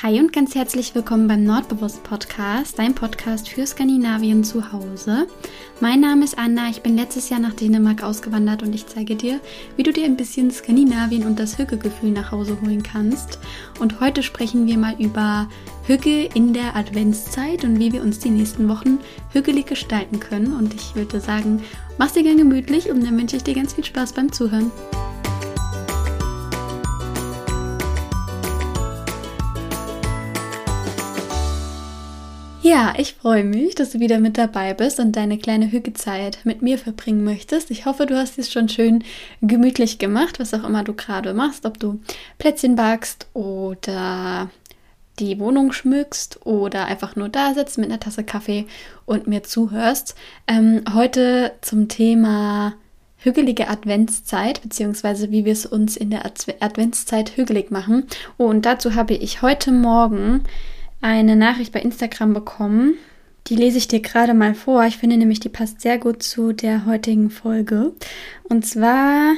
Hi und ganz herzlich willkommen beim Nordbewusst Podcast, dein Podcast für Skandinavien zu Hause. Mein Name ist Anna, ich bin letztes Jahr nach Dänemark ausgewandert und ich zeige dir, wie du dir ein bisschen Skandinavien und das Hügge-Gefühl nach Hause holen kannst. Und heute sprechen wir mal über Hügge in der Adventszeit und wie wir uns die nächsten Wochen hügelig gestalten können. Und ich würde sagen, mach's dir gern gemütlich und dann wünsche ich dir ganz viel Spaß beim Zuhören. Ja, ich freue mich, dass du wieder mit dabei bist und deine kleine Hügezeit mit mir verbringen möchtest. Ich hoffe, du hast es schon schön gemütlich gemacht, was auch immer du gerade machst, ob du Plätzchen backst oder die Wohnung schmückst oder einfach nur da sitzt mit einer Tasse Kaffee und mir zuhörst. Ähm, heute zum Thema hügelige Adventszeit, beziehungsweise wie wir es uns in der Adventszeit hügelig machen. Und dazu habe ich heute Morgen eine Nachricht bei Instagram bekommen. Die lese ich dir gerade mal vor. Ich finde nämlich, die passt sehr gut zu der heutigen Folge. Und zwar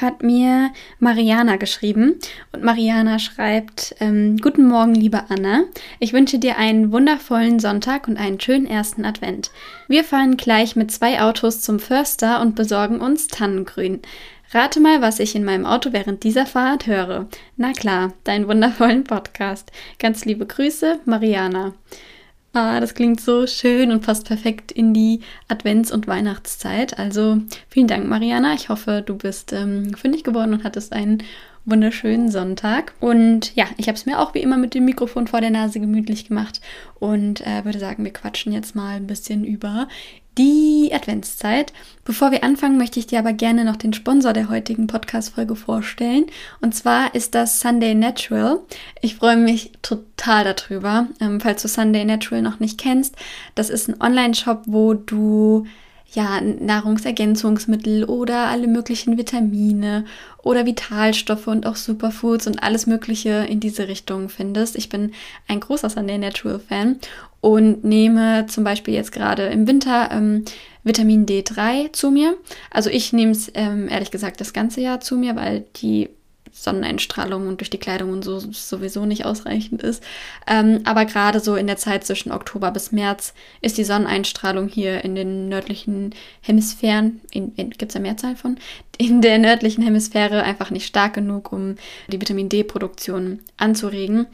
hat mir Mariana geschrieben und Mariana schreibt, ähm, Guten Morgen, liebe Anna. Ich wünsche dir einen wundervollen Sonntag und einen schönen ersten Advent. Wir fahren gleich mit zwei Autos zum Förster und besorgen uns Tannengrün. Rate mal, was ich in meinem Auto während dieser Fahrt höre. Na klar, deinen wundervollen Podcast. Ganz liebe Grüße, Mariana. Ah, das klingt so schön und passt perfekt in die Advents- und Weihnachtszeit. Also vielen Dank, Mariana. Ich hoffe, du bist ähm, fündig geworden und hattest einen wunderschönen Sonntag. Und ja, ich habe es mir auch wie immer mit dem Mikrofon vor der Nase gemütlich gemacht und äh, würde sagen, wir quatschen jetzt mal ein bisschen über die Adventszeit. Bevor wir anfangen, möchte ich dir aber gerne noch den Sponsor der heutigen Podcast-Folge vorstellen. Und zwar ist das Sunday Natural. Ich freue mich total darüber. Ähm, falls du Sunday Natural noch nicht kennst, das ist ein Online-Shop, wo du ja, Nahrungsergänzungsmittel oder alle möglichen Vitamine oder Vitalstoffe und auch Superfoods und alles Mögliche in diese Richtung findest. Ich bin ein großer Sunday Natural Fan und nehme zum Beispiel jetzt gerade im Winter ähm, Vitamin D3 zu mir. Also ich nehme es ähm, ehrlich gesagt das ganze Jahr zu mir, weil die Sonneneinstrahlung und durch die Kleidung und so sowieso nicht ausreichend ist. Ähm, aber gerade so in der Zeit zwischen Oktober bis März ist die Sonneneinstrahlung hier in den nördlichen Hemisphären, gibt es da Mehrzahl von, in der nördlichen Hemisphäre einfach nicht stark genug, um die Vitamin D-Produktion anzuregen.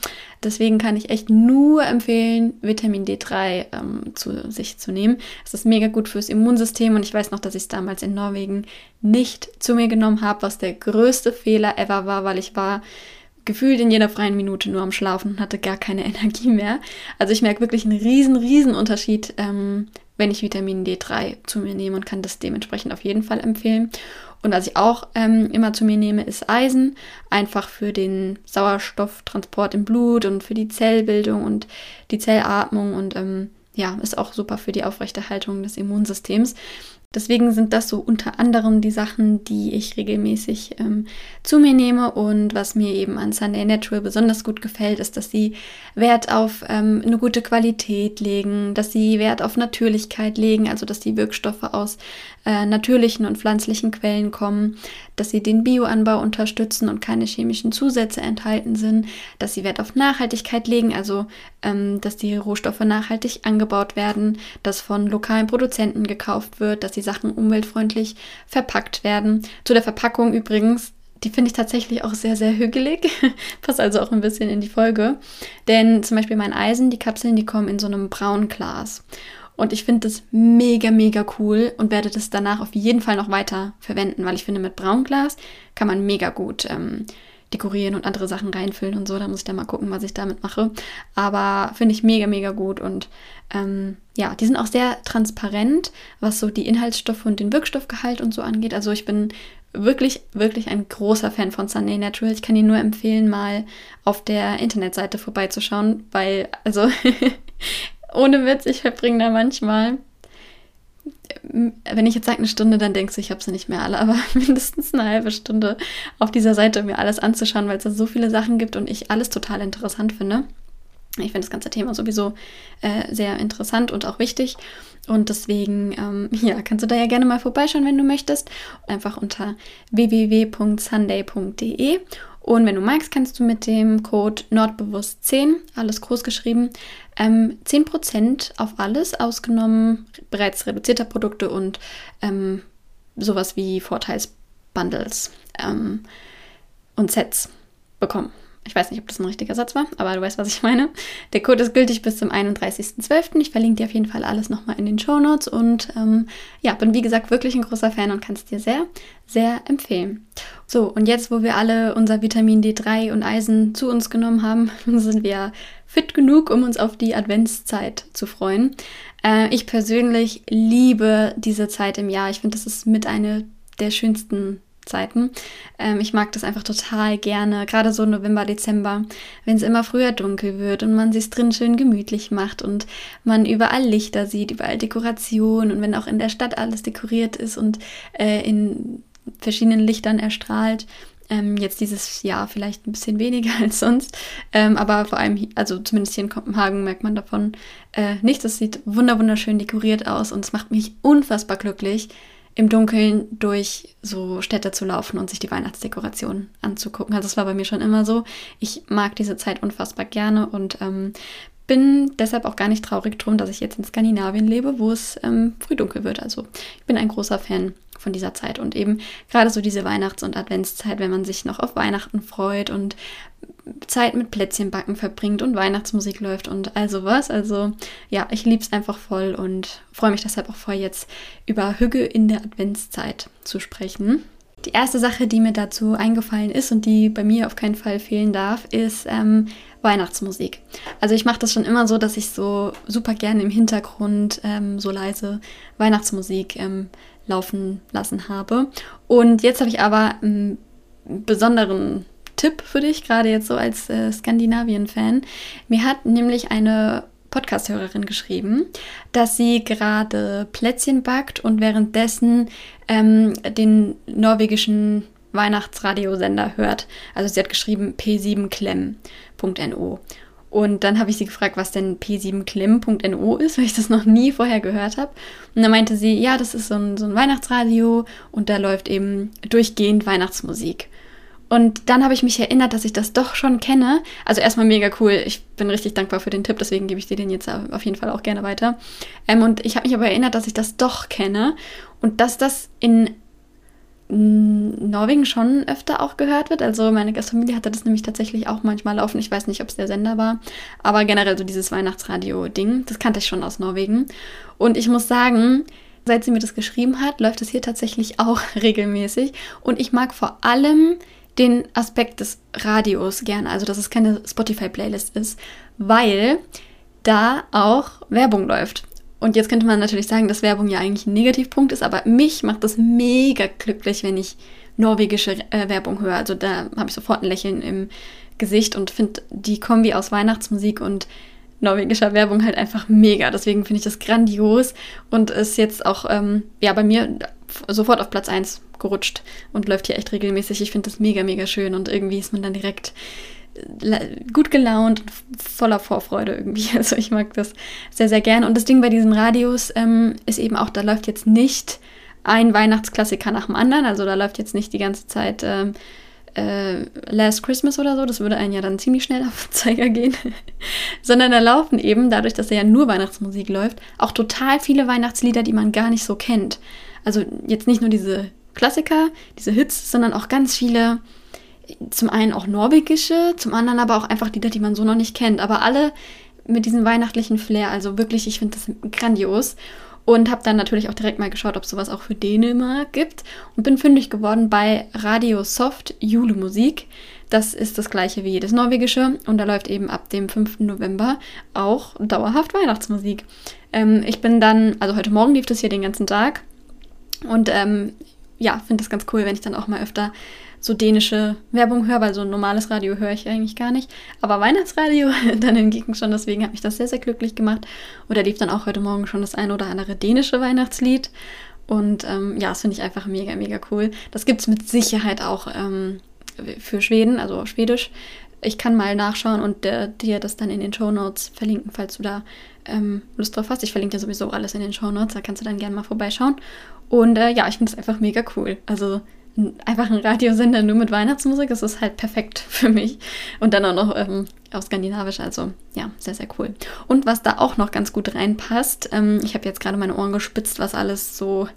Deswegen kann ich echt nur empfehlen, Vitamin D3 ähm, zu sich zu nehmen. Es ist mega gut fürs Immunsystem und ich weiß noch, dass ich es damals in Norwegen nicht zu mir genommen habe, was der größte Fehler ever war, weil ich war gefühlt in jeder freien Minute nur am Schlafen und hatte gar keine Energie mehr. Also ich merke wirklich einen riesen, riesen Unterschied, ähm, wenn ich Vitamin D3 zu mir nehme und kann das dementsprechend auf jeden Fall empfehlen. Und was ich auch ähm, immer zu mir nehme, ist Eisen, einfach für den Sauerstofftransport im Blut und für die Zellbildung und die Zellatmung und ähm, ja, ist auch super für die Aufrechterhaltung des Immunsystems. Deswegen sind das so unter anderem die Sachen, die ich regelmäßig ähm, zu mir nehme. Und was mir eben an Sunday Natural besonders gut gefällt, ist, dass sie Wert auf ähm, eine gute Qualität legen, dass sie Wert auf Natürlichkeit legen, also dass die Wirkstoffe aus äh, natürlichen und pflanzlichen Quellen kommen, dass sie den Bioanbau unterstützen und keine chemischen Zusätze enthalten sind, dass sie Wert auf Nachhaltigkeit legen, also ähm, dass die Rohstoffe nachhaltig angebaut werden, dass von lokalen Produzenten gekauft wird, dass die Sachen umweltfreundlich verpackt werden. Zu der Verpackung übrigens, die finde ich tatsächlich auch sehr, sehr hügelig. Passt also auch ein bisschen in die Folge. Denn zum Beispiel mein Eisen, die Kapseln, die kommen in so einem braunen Glas. Und ich finde das mega, mega cool und werde das danach auf jeden Fall noch weiter verwenden, weil ich finde, mit Braunglas kann man mega gut ähm, dekorieren und andere Sachen reinfüllen und so. Da muss ich dann mal gucken, was ich damit mache. Aber finde ich mega, mega gut. Und ähm, ja, die sind auch sehr transparent, was so die Inhaltsstoffe und den Wirkstoffgehalt und so angeht. Also ich bin wirklich, wirklich ein großer Fan von Sunday Natural. Ich kann Ihnen nur empfehlen, mal auf der Internetseite vorbeizuschauen, weil, also Ohne Witz, ich verbringe da manchmal, wenn ich jetzt sage eine Stunde, dann denkst du, ich habe sie nicht mehr alle, aber mindestens eine halbe Stunde auf dieser Seite, um mir alles anzuschauen, weil es da so viele Sachen gibt und ich alles total interessant finde. Ich finde das ganze Thema sowieso äh, sehr interessant und auch wichtig. Und deswegen, ähm, ja, kannst du da ja gerne mal vorbeischauen, wenn du möchtest. Einfach unter www.sunday.de Und wenn du magst, kannst du mit dem Code Nordbewusst10, alles groß geschrieben, ähm, 10% auf alles, ausgenommen bereits reduzierter Produkte und ähm, sowas wie Vorteilsbundles ähm, und Sets bekommen. Ich weiß nicht, ob das ein richtiger Satz war, aber du weißt, was ich meine. Der Code ist gültig bis zum 31.12. Ich verlinke dir auf jeden Fall alles nochmal in den Show Notes und ähm, ja, bin wie gesagt wirklich ein großer Fan und kann es dir sehr, sehr empfehlen. So, und jetzt, wo wir alle unser Vitamin D3 und Eisen zu uns genommen haben, sind wir fit genug, um uns auf die Adventszeit zu freuen. Äh, ich persönlich liebe diese Zeit im Jahr. Ich finde, das ist mit eine der schönsten Zeiten. Ähm, ich mag das einfach total gerne, gerade so November, Dezember, wenn es immer früher dunkel wird und man sich drin schön gemütlich macht und man überall Lichter sieht, überall Dekoration und wenn auch in der Stadt alles dekoriert ist und äh, in verschiedenen Lichtern erstrahlt. Ähm, jetzt dieses Jahr vielleicht ein bisschen weniger als sonst, ähm, aber vor allem, also zumindest hier in Kopenhagen merkt man davon äh, nichts. Es sieht wunderschön dekoriert aus und es macht mich unfassbar glücklich, im Dunkeln durch so Städte zu laufen und sich die Weihnachtsdekorationen anzugucken. Also das war bei mir schon immer so. Ich mag diese Zeit unfassbar gerne und ähm, bin deshalb auch gar nicht traurig drum, dass ich jetzt in Skandinavien lebe, wo es ähm, früh dunkel wird. Also ich bin ein großer Fan von dieser Zeit und eben gerade so diese Weihnachts- und Adventszeit, wenn man sich noch auf Weihnachten freut und Zeit mit Plätzchenbacken verbringt und Weihnachtsmusik läuft und all sowas. Also ja, ich liebe es einfach voll und freue mich deshalb auch voll jetzt über Hügge in der Adventszeit zu sprechen. Die erste Sache, die mir dazu eingefallen ist und die bei mir auf keinen Fall fehlen darf, ist ähm, Weihnachtsmusik. Also ich mache das schon immer so, dass ich so super gerne im Hintergrund ähm, so leise Weihnachtsmusik ähm, laufen lassen habe. Und jetzt habe ich aber einen besonderen Tipp für dich, gerade jetzt so als äh, Skandinavien-Fan. Mir hat nämlich eine Podcast-Hörerin geschrieben, dass sie gerade Plätzchen backt und währenddessen ähm, den norwegischen Weihnachtsradiosender hört. Also sie hat geschrieben p7klemm.no. Und dann habe ich sie gefragt, was denn p7klemm.no ist, weil ich das noch nie vorher gehört habe. Und dann meinte sie, ja, das ist so ein, so ein Weihnachtsradio und da läuft eben durchgehend Weihnachtsmusik. Und dann habe ich mich erinnert, dass ich das doch schon kenne. Also erstmal mega cool. Ich bin richtig dankbar für den Tipp, deswegen gebe ich dir den jetzt auf jeden Fall auch gerne weiter. Ähm, und ich habe mich aber erinnert, dass ich das doch kenne und dass das in Norwegen schon öfter auch gehört wird. Also meine Gastfamilie hatte das nämlich tatsächlich auch manchmal laufen. Ich weiß nicht, ob es der Sender war, aber generell so dieses Weihnachtsradio-Ding, das kannte ich schon aus Norwegen. Und ich muss sagen, seit sie mir das geschrieben hat, läuft es hier tatsächlich auch regelmäßig. Und ich mag vor allem den Aspekt des Radios gerne, also dass es keine Spotify-Playlist ist, weil da auch Werbung läuft. Und jetzt könnte man natürlich sagen, dass Werbung ja eigentlich ein Negativpunkt ist, aber mich macht das mega glücklich, wenn ich norwegische äh, Werbung höre. Also da habe ich sofort ein Lächeln im Gesicht und finde die Kombi aus Weihnachtsmusik und norwegischer Werbung halt einfach mega. Deswegen finde ich das grandios und ist jetzt auch ähm, ja bei mir sofort auf Platz 1 gerutscht und läuft hier echt regelmäßig. Ich finde das mega, mega schön und irgendwie ist man dann direkt äh, gut gelaunt und voller Vorfreude irgendwie. Also ich mag das sehr, sehr gern. Und das Ding bei diesen Radios ähm, ist eben auch, da läuft jetzt nicht ein Weihnachtsklassiker nach dem anderen. Also da läuft jetzt nicht die ganze Zeit ähm, äh, Last Christmas oder so. Das würde einen ja dann ziemlich schnell auf den Zeiger gehen. Sondern da laufen eben, dadurch, dass da ja nur Weihnachtsmusik läuft, auch total viele Weihnachtslieder, die man gar nicht so kennt. Also jetzt nicht nur diese Klassiker, diese Hits, sondern auch ganz viele, zum einen auch norwegische, zum anderen aber auch einfach Lieder, die man so noch nicht kennt, aber alle mit diesem weihnachtlichen Flair. Also wirklich, ich finde das grandios. Und habe dann natürlich auch direkt mal geschaut, ob sowas auch für Dänemark gibt. Und bin fündig geworden bei Radio Soft Julemusik. Das ist das gleiche wie das norwegische. Und da läuft eben ab dem 5. November auch dauerhaft Weihnachtsmusik. Ähm, ich bin dann, also heute Morgen lief das hier den ganzen Tag. Und ähm, ja, finde das ganz cool, wenn ich dann auch mal öfter so dänische Werbung höre, weil so ein normales Radio höre ich eigentlich gar nicht. Aber Weihnachtsradio dann hingegen schon, deswegen hat mich das sehr, sehr glücklich gemacht. Und da lief dann auch heute Morgen schon das ein oder andere dänische Weihnachtslied. Und ähm, ja, das finde ich einfach mega, mega cool. Das gibt es mit Sicherheit auch ähm, für Schweden, also Schwedisch. Ich kann mal nachschauen und äh, dir das dann in den Show Notes verlinken, falls du da ähm, Lust drauf hast. Ich verlinke dir sowieso alles in den Show Notes, da kannst du dann gerne mal vorbeischauen. Und äh, ja, ich finde es einfach mega cool. Also einfach ein Radiosender nur mit Weihnachtsmusik. Das ist halt perfekt für mich. Und dann auch noch ähm, auf Skandinavisch. Also ja, sehr, sehr cool. Und was da auch noch ganz gut reinpasst, ähm, ich habe jetzt gerade meine Ohren gespitzt, was alles so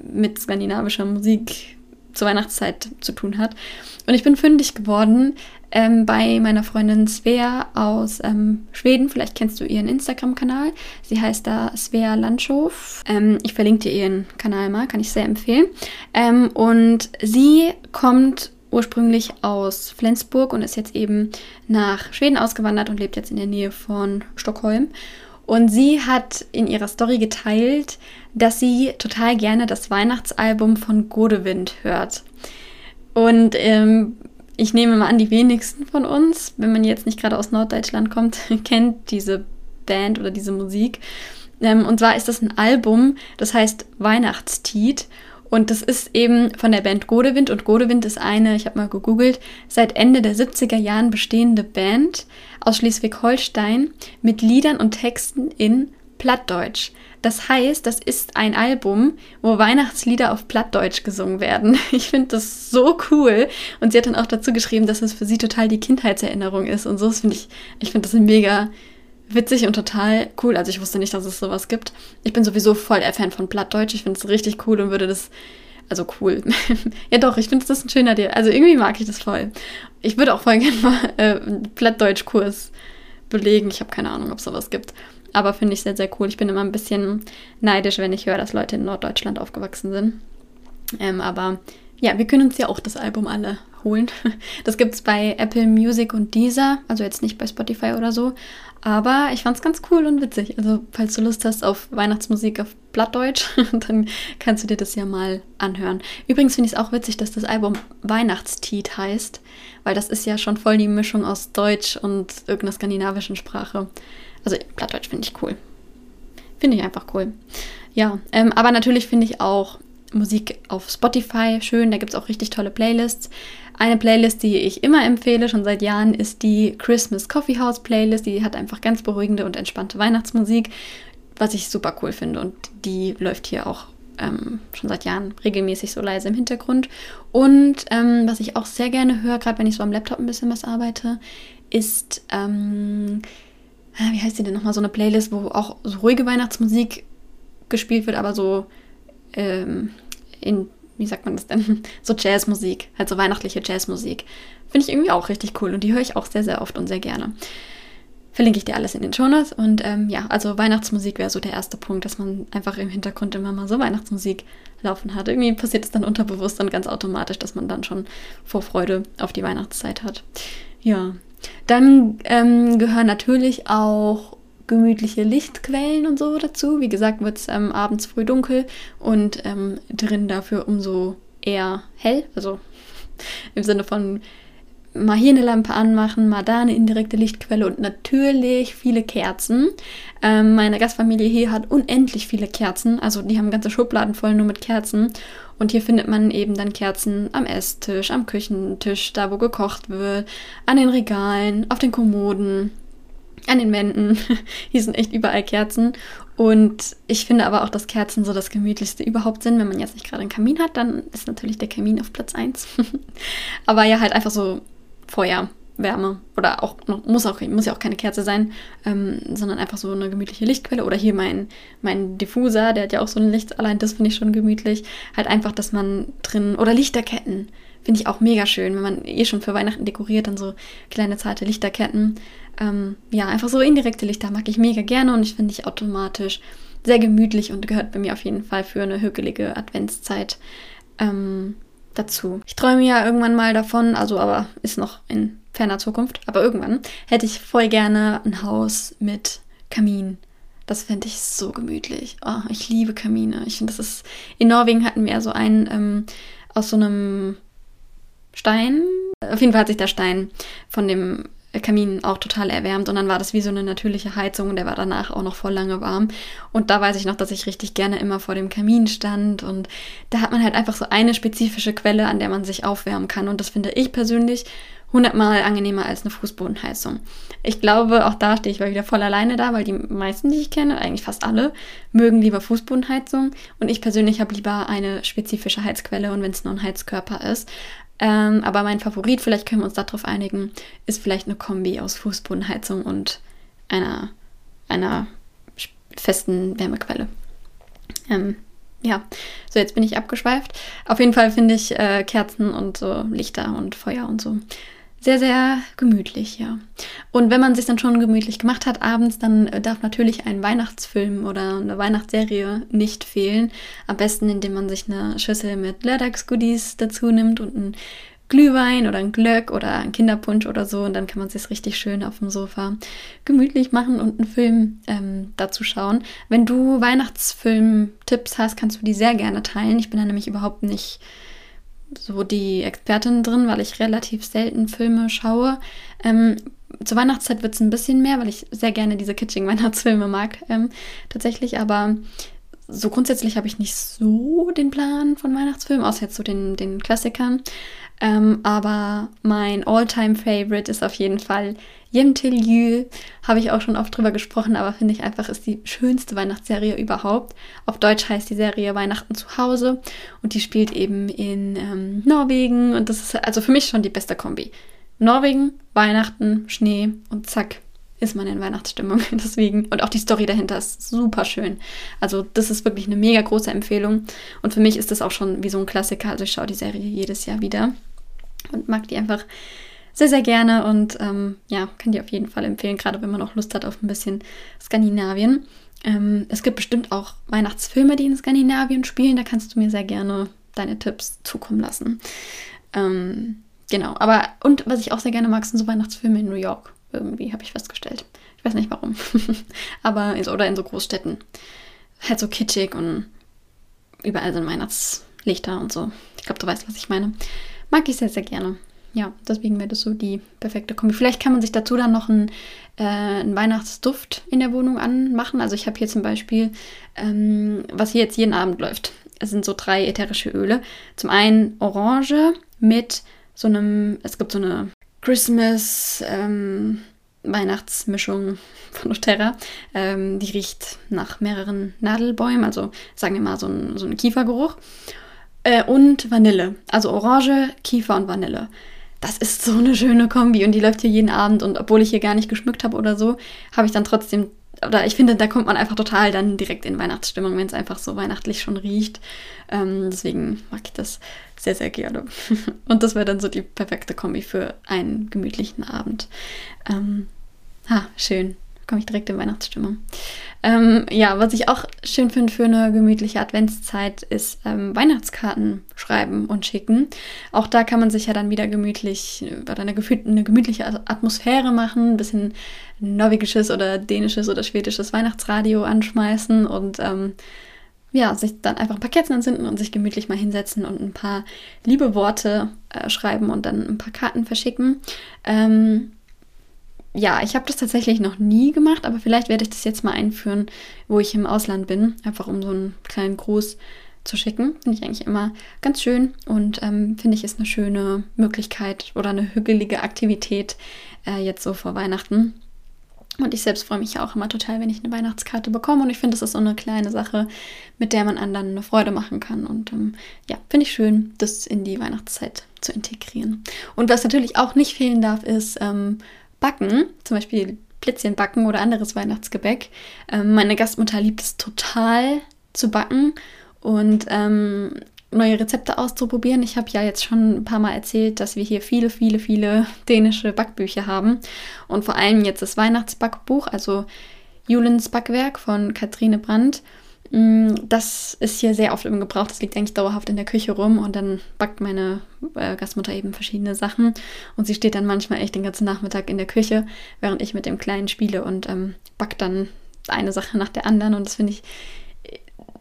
mit skandinavischer Musik zur Weihnachtszeit zu tun hat. Und ich bin fündig geworden ähm, bei meiner Freundin Svea aus ähm, Schweden. Vielleicht kennst du ihren Instagram-Kanal. Sie heißt da Svea Landschof. Ähm, ich verlinke dir ihren Kanal mal, kann ich sehr empfehlen. Ähm, und sie kommt ursprünglich aus Flensburg und ist jetzt eben nach Schweden ausgewandert und lebt jetzt in der Nähe von Stockholm. Und sie hat in ihrer Story geteilt, dass sie total gerne das Weihnachtsalbum von Godewind hört. Und ähm, ich nehme mal an, die wenigsten von uns, wenn man jetzt nicht gerade aus Norddeutschland kommt, kennt diese Band oder diese Musik. Ähm, und zwar ist das ein Album, das heißt Weihnachtstied. Und das ist eben von der Band Godewind. Und Godewind ist eine, ich habe mal gegoogelt, seit Ende der 70er Jahren bestehende Band aus Schleswig-Holstein mit Liedern und Texten in Plattdeutsch. Das heißt, das ist ein Album, wo Weihnachtslieder auf Plattdeutsch gesungen werden. Ich finde das so cool. Und sie hat dann auch dazu geschrieben, dass es für sie total die Kindheitserinnerung ist. Und so finde ich, ich finde das mega witzig und total cool. Also ich wusste nicht, dass es sowas gibt. Ich bin sowieso voll der Fan von Plattdeutsch. Ich finde es richtig cool und würde das, also cool. ja doch, ich finde das ein schöner Deal. Also irgendwie mag ich das voll. Ich würde auch voll gerne mal äh, einen Plattdeutsch-Kurs belegen. Ich habe keine Ahnung, ob es sowas gibt. Aber finde ich sehr, sehr cool. Ich bin immer ein bisschen neidisch, wenn ich höre, dass Leute in Norddeutschland aufgewachsen sind. Ähm, aber ja, wir können uns ja auch das Album alle holen. Das gibt es bei Apple Music und Deezer, also jetzt nicht bei Spotify oder so. Aber ich fand es ganz cool und witzig. Also, falls du Lust hast auf Weihnachtsmusik auf Blattdeutsch, dann kannst du dir das ja mal anhören. Übrigens finde ich es auch witzig, dass das Album Weihnachtstied heißt, weil das ist ja schon voll die Mischung aus Deutsch und irgendeiner skandinavischen Sprache. Also, Blattdeutsch finde ich cool. Finde ich einfach cool. Ja, ähm, aber natürlich finde ich auch Musik auf Spotify schön. Da gibt es auch richtig tolle Playlists. Eine Playlist, die ich immer empfehle, schon seit Jahren, ist die Christmas Coffee House Playlist. Die hat einfach ganz beruhigende und entspannte Weihnachtsmusik, was ich super cool finde. Und die läuft hier auch ähm, schon seit Jahren regelmäßig so leise im Hintergrund. Und ähm, was ich auch sehr gerne höre, gerade wenn ich so am Laptop ein bisschen was arbeite, ist, ähm, äh, wie heißt die denn nochmal, so eine Playlist, wo auch so ruhige Weihnachtsmusik gespielt wird, aber so ähm, in wie sagt man das denn? So Jazzmusik, halt so weihnachtliche Jazzmusik. Finde ich irgendwie auch richtig cool und die höre ich auch sehr, sehr oft und sehr gerne. Verlinke ich dir alles in den Shownotes und ähm, ja, also Weihnachtsmusik wäre so der erste Punkt, dass man einfach im Hintergrund immer mal so Weihnachtsmusik laufen hat. Irgendwie passiert es dann unterbewusst und ganz automatisch, dass man dann schon Vorfreude auf die Weihnachtszeit hat. Ja, dann ähm, gehören natürlich auch gemütliche Lichtquellen und so dazu. Wie gesagt, wird es ähm, abends früh dunkel und ähm, drin dafür umso eher hell. Also im Sinne von mal hier eine Lampe anmachen, mal da eine indirekte Lichtquelle und natürlich viele Kerzen. Ähm, meine Gastfamilie hier hat unendlich viele Kerzen, also die haben ganze Schubladen voll nur mit Kerzen. Und hier findet man eben dann Kerzen am Esstisch, am Küchentisch, da wo gekocht wird, an den Regalen, auf den Kommoden, an den Wänden. Hier sind echt überall Kerzen. Und ich finde aber auch, dass Kerzen so das gemütlichste überhaupt sind. Wenn man jetzt nicht gerade einen Kamin hat, dann ist natürlich der Kamin auf Platz 1. aber ja, halt einfach so Feuer, Wärme. Oder auch, muss auch, muss ja auch keine Kerze sein, ähm, sondern einfach so eine gemütliche Lichtquelle. Oder hier mein, mein Diffuser, der hat ja auch so ein Licht. Allein das finde ich schon gemütlich. Halt einfach, dass man drin, oder Lichterketten. Finde ich auch mega schön, wenn man eh schon für Weihnachten dekoriert, dann so kleine zarte Lichterketten. Ähm, ja, einfach so indirekte Lichter mag ich mega gerne und ich finde ich automatisch sehr gemütlich und gehört bei mir auf jeden Fall für eine hügelige Adventszeit ähm, dazu. Ich träume ja irgendwann mal davon, also aber ist noch in ferner Zukunft, aber irgendwann hätte ich voll gerne ein Haus mit Kamin. Das fände ich so gemütlich. Oh, ich liebe Kamine. Ich finde, das ist. In Norwegen hatten wir ja so einen ähm, aus so einem Stein. Auf jeden Fall hat sich der Stein von dem Kamin auch total erwärmt und dann war das wie so eine natürliche Heizung und der war danach auch noch voll lange warm. Und da weiß ich noch, dass ich richtig gerne immer vor dem Kamin stand und da hat man halt einfach so eine spezifische Quelle, an der man sich aufwärmen kann und das finde ich persönlich hundertmal angenehmer als eine Fußbodenheizung. Ich glaube, auch da stehe ich mal wieder voll alleine da, weil die meisten, die ich kenne, eigentlich fast alle, mögen lieber Fußbodenheizung und ich persönlich habe lieber eine spezifische Heizquelle und wenn es nur ein Heizkörper ist. Ähm, aber mein Favorit, vielleicht können wir uns darauf einigen, ist vielleicht eine Kombi aus Fußbodenheizung und einer, einer festen Wärmequelle. Ähm, ja, so jetzt bin ich abgeschweift. Auf jeden Fall finde ich äh, Kerzen und so Lichter und Feuer und so sehr, sehr gemütlich, ja. Und wenn man sich dann schon gemütlich gemacht hat abends, dann äh, darf natürlich ein Weihnachtsfilm oder eine Weihnachtsserie nicht fehlen. Am besten, indem man sich eine Schüssel mit Lördags-Goodies dazu nimmt und ein Glühwein oder ein Glöck oder ein Kinderpunsch oder so und dann kann man sich richtig schön auf dem Sofa gemütlich machen und einen Film ähm, dazu schauen. Wenn du Weihnachtsfilm-Tipps hast, kannst du die sehr gerne teilen. Ich bin da nämlich überhaupt nicht so die Expertin drin, weil ich relativ selten Filme schaue. Ähm, zur Weihnachtszeit wird es ein bisschen mehr, weil ich sehr gerne diese kitschigen Weihnachtsfilme mag, ähm, tatsächlich. Aber so grundsätzlich habe ich nicht so den Plan von Weihnachtsfilmen, außer jetzt so den, den Klassikern. Ähm, aber mein All-Time-Favorite ist auf jeden Fall Yül. Habe ich auch schon oft drüber gesprochen, aber finde ich einfach ist die schönste Weihnachtsserie überhaupt. Auf Deutsch heißt die Serie Weihnachten zu Hause und die spielt eben in ähm, Norwegen und das ist also für mich schon die beste Kombi. Norwegen, Weihnachten, Schnee und zack, ist man in Weihnachtsstimmung. Deswegen, und auch die Story dahinter ist super schön. Also, das ist wirklich eine mega große Empfehlung. Und für mich ist das auch schon wie so ein Klassiker. Also, ich schaue die Serie jedes Jahr wieder und mag die einfach sehr, sehr gerne. Und ähm, ja, kann die auf jeden Fall empfehlen, gerade wenn man auch Lust hat auf ein bisschen Skandinavien. Ähm, es gibt bestimmt auch Weihnachtsfilme, die in Skandinavien spielen. Da kannst du mir sehr gerne deine Tipps zukommen lassen. Ähm, genau, aber und was ich auch sehr gerne mag, sind so Weihnachtsfilme in New York irgendwie, habe ich festgestellt. Ich weiß nicht warum. Aber, in, oder in so Großstädten. Halt so kitschig und überall sind Weihnachtslichter und so. Ich glaube, du weißt, was ich meine. Mag ich sehr, sehr gerne. Ja, deswegen wäre das so die perfekte Kombi. Vielleicht kann man sich dazu dann noch einen, äh, einen Weihnachtsduft in der Wohnung anmachen. Also ich habe hier zum Beispiel, ähm, was hier jetzt jeden Abend läuft. Es sind so drei ätherische Öle. Zum einen Orange mit so einem, es gibt so eine Christmas ähm, Weihnachtsmischung von doTERRA. Ähm, die riecht nach mehreren Nadelbäumen, also sagen wir mal so ein, so ein Kiefergeruch. Äh, und Vanille, also Orange, Kiefer und Vanille. Das ist so eine schöne Kombi und die läuft hier jeden Abend und obwohl ich hier gar nicht geschmückt habe oder so, habe ich dann trotzdem, oder ich finde, da kommt man einfach total dann direkt in Weihnachtsstimmung, wenn es einfach so weihnachtlich schon riecht. Ähm, deswegen mag ich das sehr, sehr gerne. Und das wäre dann so die perfekte Kombi für einen gemütlichen Abend. Ähm, ha, schön. Komme ich direkt in Weihnachtsstimmung. Ähm, ja, was ich auch schön finde für eine gemütliche Adventszeit, ist ähm, Weihnachtskarten schreiben und schicken. Auch da kann man sich ja dann wieder gemütlich oder eine, eine gemütliche Atmosphäre machen, ein bisschen norwegisches oder dänisches oder schwedisches Weihnachtsradio anschmeißen und ähm, ja, sich dann einfach ein paar Kerzen anzünden und sich gemütlich mal hinsetzen und ein paar liebe Worte äh, schreiben und dann ein paar Karten verschicken. Ähm, ja, ich habe das tatsächlich noch nie gemacht, aber vielleicht werde ich das jetzt mal einführen, wo ich im Ausland bin, einfach um so einen kleinen Gruß zu schicken. Finde ich eigentlich immer ganz schön und ähm, finde ich ist eine schöne Möglichkeit oder eine hügelige Aktivität äh, jetzt so vor Weihnachten. Und ich selbst freue mich ja auch immer total, wenn ich eine Weihnachtskarte bekomme. Und ich finde, das ist so eine kleine Sache, mit der man anderen eine Freude machen kann. Und ähm, ja, finde ich schön, das in die Weihnachtszeit zu integrieren. Und was natürlich auch nicht fehlen darf, ist ähm, Backen. Zum Beispiel Plätzchen backen oder anderes Weihnachtsgebäck. Ähm, meine Gastmutter liebt es total zu backen. Und ähm, neue Rezepte auszuprobieren. Ich habe ja jetzt schon ein paar Mal erzählt, dass wir hier viele, viele, viele dänische Backbücher haben. Und vor allem jetzt das Weihnachtsbackbuch, also Julens Backwerk von Katrine Brandt. Mm, das ist hier sehr oft im Gebrauch. Das liegt eigentlich dauerhaft in der Küche rum und dann backt meine äh, Gastmutter eben verschiedene Sachen und sie steht dann manchmal echt den ganzen Nachmittag in der Küche, während ich mit dem Kleinen spiele und ähm, backt dann eine Sache nach der anderen und das finde ich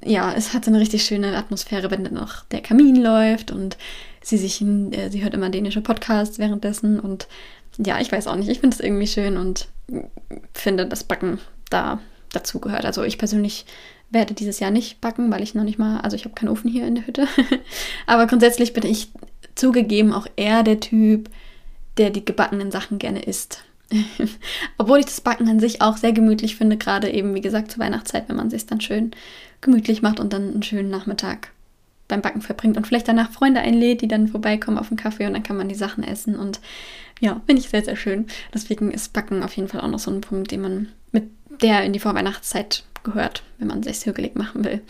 ja, es hat so eine richtig schöne Atmosphäre, wenn dann noch der Kamin läuft und sie sich, äh, sie hört immer dänische Podcasts währenddessen und ja, ich weiß auch nicht, ich finde es irgendwie schön und finde, dass Backen da dazu gehört. Also ich persönlich werde dieses Jahr nicht backen, weil ich noch nicht mal, also ich habe keinen Ofen hier in der Hütte. Aber grundsätzlich bin ich zugegeben auch eher der Typ, der die gebackenen Sachen gerne isst. Obwohl ich das Backen an sich auch sehr gemütlich finde, gerade eben, wie gesagt, zur Weihnachtszeit, wenn man sich dann schön gemütlich macht und dann einen schönen Nachmittag beim Backen verbringt und vielleicht danach Freunde einlädt, die dann vorbeikommen auf den Kaffee und dann kann man die Sachen essen und ja, finde ich sehr, sehr schön. Deswegen ist Backen auf jeden Fall auch noch so ein Punkt, den man mit der in die Vorweihnachtszeit gehört, wenn man sich hügelig machen will.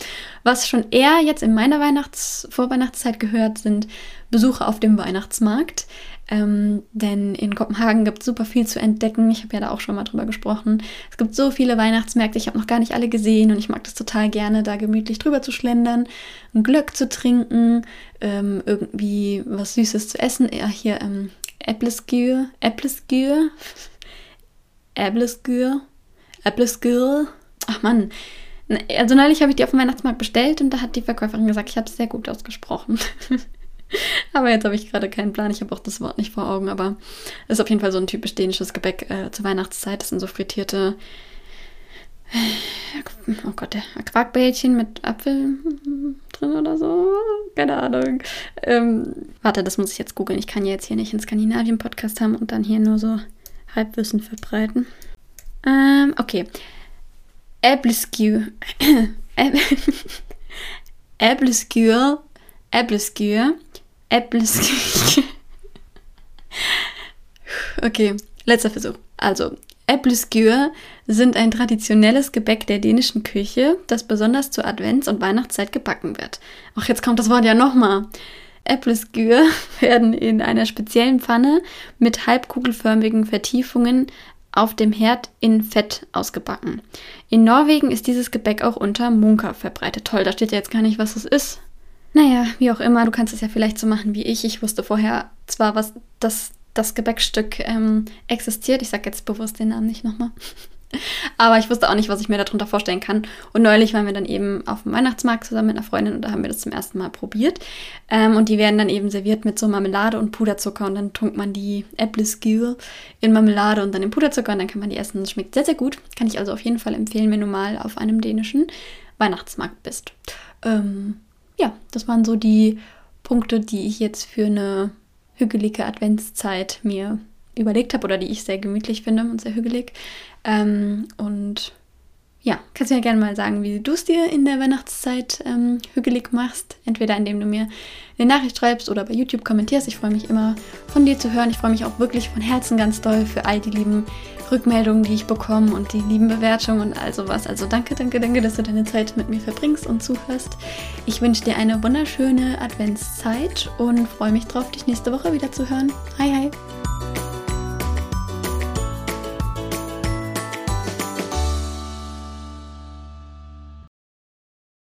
Was schon eher jetzt in meiner Weihnachts Vorweihnachtszeit gehört, sind Besuche auf dem Weihnachtsmarkt. Ähm, denn in Kopenhagen gibt es super viel zu entdecken. Ich habe ja da auch schon mal drüber gesprochen. Es gibt so viele Weihnachtsmärkte, ich habe noch gar nicht alle gesehen und ich mag das total gerne, da gemütlich drüber zu schlendern, ein Glöck zu trinken, ähm, irgendwie was Süßes zu essen. Ja, hier ähm, Äppleskür, Äppleskür, Äppleskür, Äppleskür. Ach Mann. Also neulich habe ich die auf dem Weihnachtsmarkt bestellt und da hat die Verkäuferin gesagt, ich habe es sehr gut ausgesprochen. aber jetzt habe ich gerade keinen Plan. Ich habe auch das Wort nicht vor Augen, aber es ist auf jeden Fall so ein typisch dänisches Gebäck äh, zur Weihnachtszeit. Das sind so frittierte, oh Gott, der Quarkbällchen mit Apfel drin oder so. Keine Ahnung. Ähm, warte, das muss ich jetzt googeln. Ich kann ja jetzt hier nicht einen Skandinavien-Podcast haben und dann hier nur so Halbwissen verbreiten. Ähm, okay. Äbleskew. Äbleskew. Äbleskew. Äbleskew. okay, letzter Versuch. Also, Äbleskew sind ein traditionelles Gebäck der dänischen Küche, das besonders zur Advents- und Weihnachtszeit gebacken wird. Ach, jetzt kommt das Wort ja nochmal. Äpfelskühe werden in einer speziellen Pfanne mit halbkugelförmigen Vertiefungen auf dem Herd in Fett ausgebacken. In Norwegen ist dieses Gebäck auch unter Munker verbreitet. Toll, da steht ja jetzt gar nicht, was es ist. Naja, wie auch immer, du kannst es ja vielleicht so machen wie ich. Ich wusste vorher zwar, was das, das Gebäckstück ähm, existiert. Ich sage jetzt bewusst den Namen nicht nochmal. Aber ich wusste auch nicht, was ich mir darunter vorstellen kann. Und neulich waren wir dann eben auf dem Weihnachtsmarkt zusammen mit einer Freundin und da haben wir das zum ersten Mal probiert. Ähm, und die werden dann eben serviert mit so Marmelade und Puderzucker und dann tunkt man die Äpfelskühe in Marmelade und dann in Puderzucker und dann kann man die essen. Das schmeckt sehr, sehr gut. Kann ich also auf jeden Fall empfehlen, wenn du mal auf einem dänischen Weihnachtsmarkt bist. Ähm, ja, das waren so die Punkte, die ich jetzt für eine hügelige Adventszeit mir überlegt habe oder die ich sehr gemütlich finde und sehr hügelig. Ähm, und ja, kannst du ja gerne mal sagen, wie du es dir in der Weihnachtszeit ähm, hügelig machst. Entweder indem du mir eine Nachricht schreibst oder bei YouTube kommentierst. Ich freue mich immer von dir zu hören. Ich freue mich auch wirklich von Herzen ganz doll für all die lieben Rückmeldungen, die ich bekomme und die lieben Bewertungen und all sowas. Also danke, danke, danke, dass du deine Zeit mit mir verbringst und zuhörst. Ich wünsche dir eine wunderschöne Adventszeit und freue mich drauf, dich nächste Woche wieder zu hören. Hi, hi!